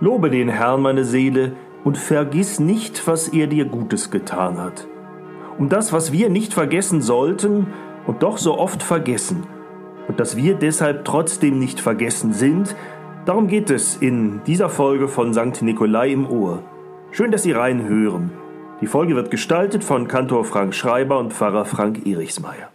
Lobe den Herrn, meine Seele, und vergiss nicht, was er dir Gutes getan hat. Um das, was wir nicht vergessen sollten und doch so oft vergessen, und dass wir deshalb trotzdem nicht vergessen sind, darum geht es in dieser Folge von St. Nikolai im Ohr. Schön, dass Sie reinhören. Die Folge wird gestaltet von Kantor Frank Schreiber und Pfarrer Frank Erichsmeier.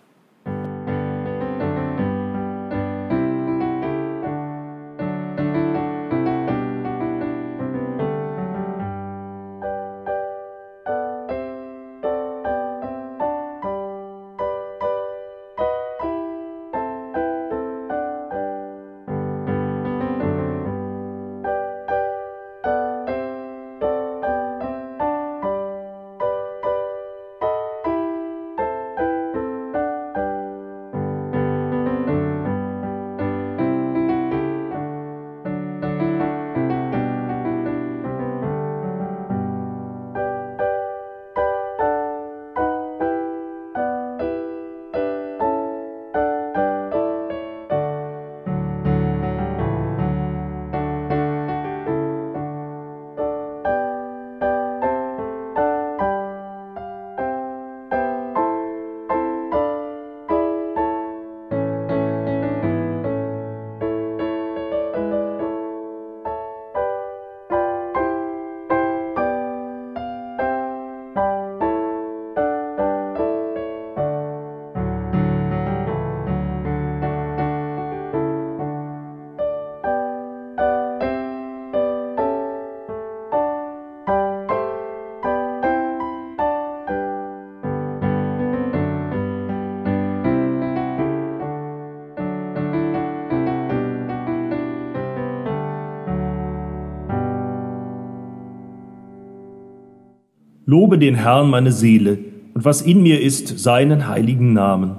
Lobe den Herrn meine Seele und was in mir ist, seinen heiligen Namen.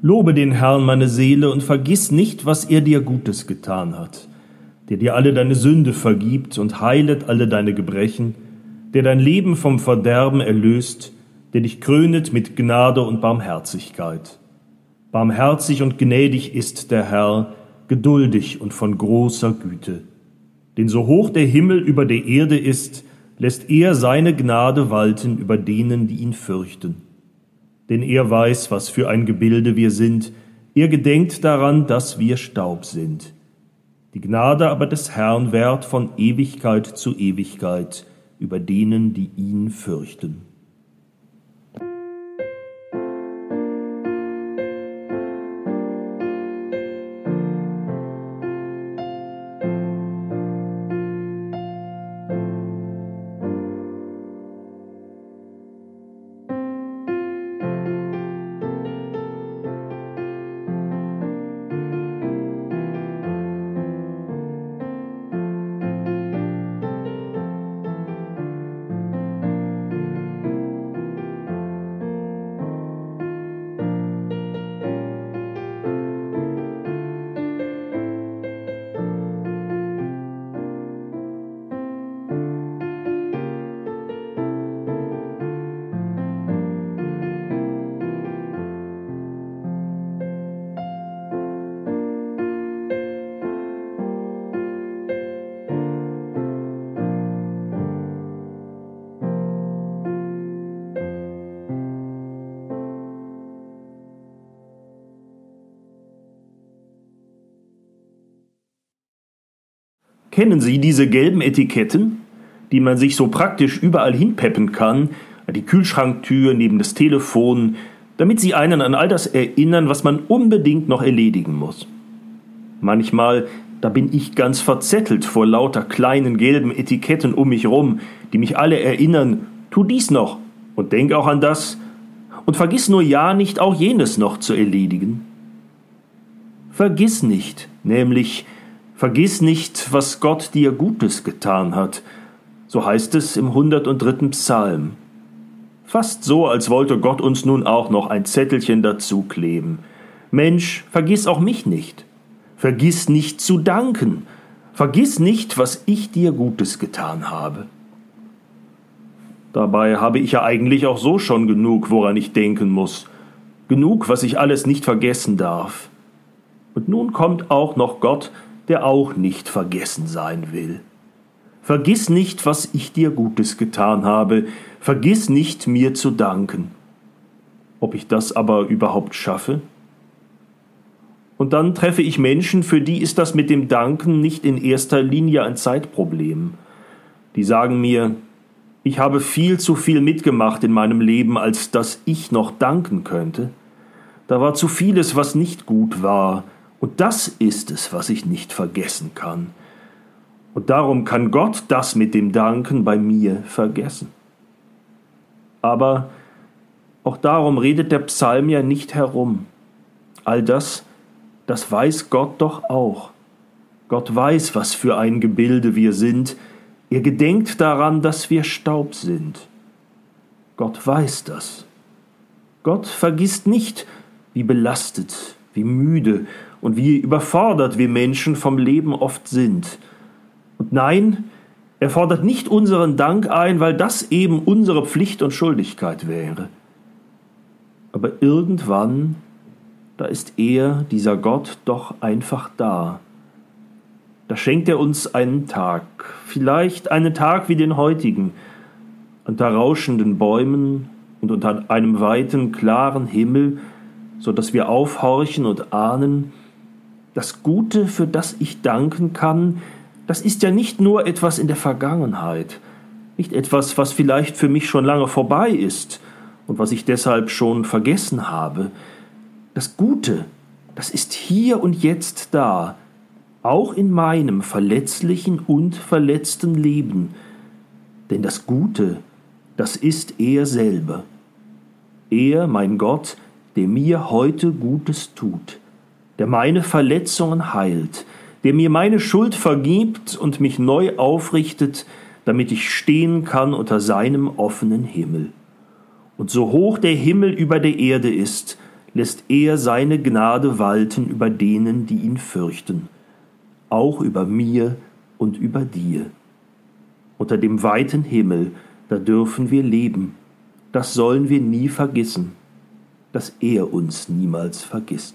Lobe den Herrn meine Seele und vergiss nicht, was er dir Gutes getan hat, der dir alle deine Sünde vergibt und heilet alle deine Gebrechen, der dein Leben vom Verderben erlöst, der dich krönet mit Gnade und Barmherzigkeit. Barmherzig und gnädig ist der Herr, geduldig und von großer Güte. Denn so hoch der Himmel über der Erde ist, lässt er seine Gnade walten über denen, die ihn fürchten. Denn er weiß, was für ein Gebilde wir sind, er gedenkt daran, dass wir Staub sind. Die Gnade aber des Herrn währt von Ewigkeit zu Ewigkeit über denen, die ihn fürchten. Kennen Sie diese gelben Etiketten, die man sich so praktisch überall hinpeppen kann, an die Kühlschranktür, neben das Telefon, damit sie einen an all das erinnern, was man unbedingt noch erledigen muss? Manchmal, da bin ich ganz verzettelt vor lauter kleinen gelben Etiketten um mich rum, die mich alle erinnern, tu dies noch und denk auch an das und vergiss nur ja nicht auch jenes noch zu erledigen. Vergiss nicht, nämlich Vergiss nicht, was Gott dir Gutes getan hat. So heißt es im 103. Psalm. Fast so, als wollte Gott uns nun auch noch ein Zettelchen dazu kleben. Mensch, vergiss auch mich nicht. Vergiss nicht zu danken. Vergiss nicht, was ich dir Gutes getan habe. Dabei habe ich ja eigentlich auch so schon genug, woran ich denken muss. Genug, was ich alles nicht vergessen darf. Und nun kommt auch noch Gott der auch nicht vergessen sein will. Vergiss nicht, was ich dir Gutes getan habe, vergiss nicht, mir zu danken. Ob ich das aber überhaupt schaffe? Und dann treffe ich Menschen, für die ist das mit dem Danken nicht in erster Linie ein Zeitproblem. Die sagen mir, ich habe viel zu viel mitgemacht in meinem Leben, als dass ich noch danken könnte. Da war zu vieles, was nicht gut war, und das ist es, was ich nicht vergessen kann. Und darum kann Gott das mit dem Danken bei mir vergessen. Aber auch darum redet der Psalm ja nicht herum. All das, das weiß Gott doch auch. Gott weiß, was für ein Gebilde wir sind. Er gedenkt daran, dass wir Staub sind. Gott weiß das. Gott vergisst nicht, wie belastet, wie müde und wie überfordert wir Menschen vom Leben oft sind. Und nein, er fordert nicht unseren Dank ein, weil das eben unsere Pflicht und Schuldigkeit wäre. Aber irgendwann da ist er, dieser Gott, doch einfach da. Da schenkt er uns einen Tag, vielleicht einen Tag wie den heutigen, unter rauschenden Bäumen und unter einem weiten, klaren Himmel, so dass wir aufhorchen und ahnen, das Gute, für das ich danken kann, das ist ja nicht nur etwas in der Vergangenheit, nicht etwas, was vielleicht für mich schon lange vorbei ist und was ich deshalb schon vergessen habe, das Gute, das ist hier und jetzt da, auch in meinem verletzlichen und verletzten Leben. Denn das Gute, das ist er selber. Er, mein Gott, der mir heute Gutes tut, der meine Verletzungen heilt, der mir meine Schuld vergibt und mich neu aufrichtet, damit ich stehen kann unter seinem offenen Himmel. Und so hoch der Himmel über der Erde ist, lässt er seine Gnade walten über denen, die ihn fürchten, auch über mir und über dir. Unter dem weiten Himmel, da dürfen wir leben, das sollen wir nie vergessen, dass er uns niemals vergisst.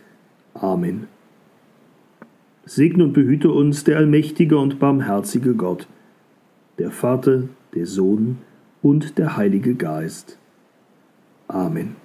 Amen. Segne und behüte uns der allmächtige und barmherzige Gott, der Vater, der Sohn und der Heilige Geist. Amen.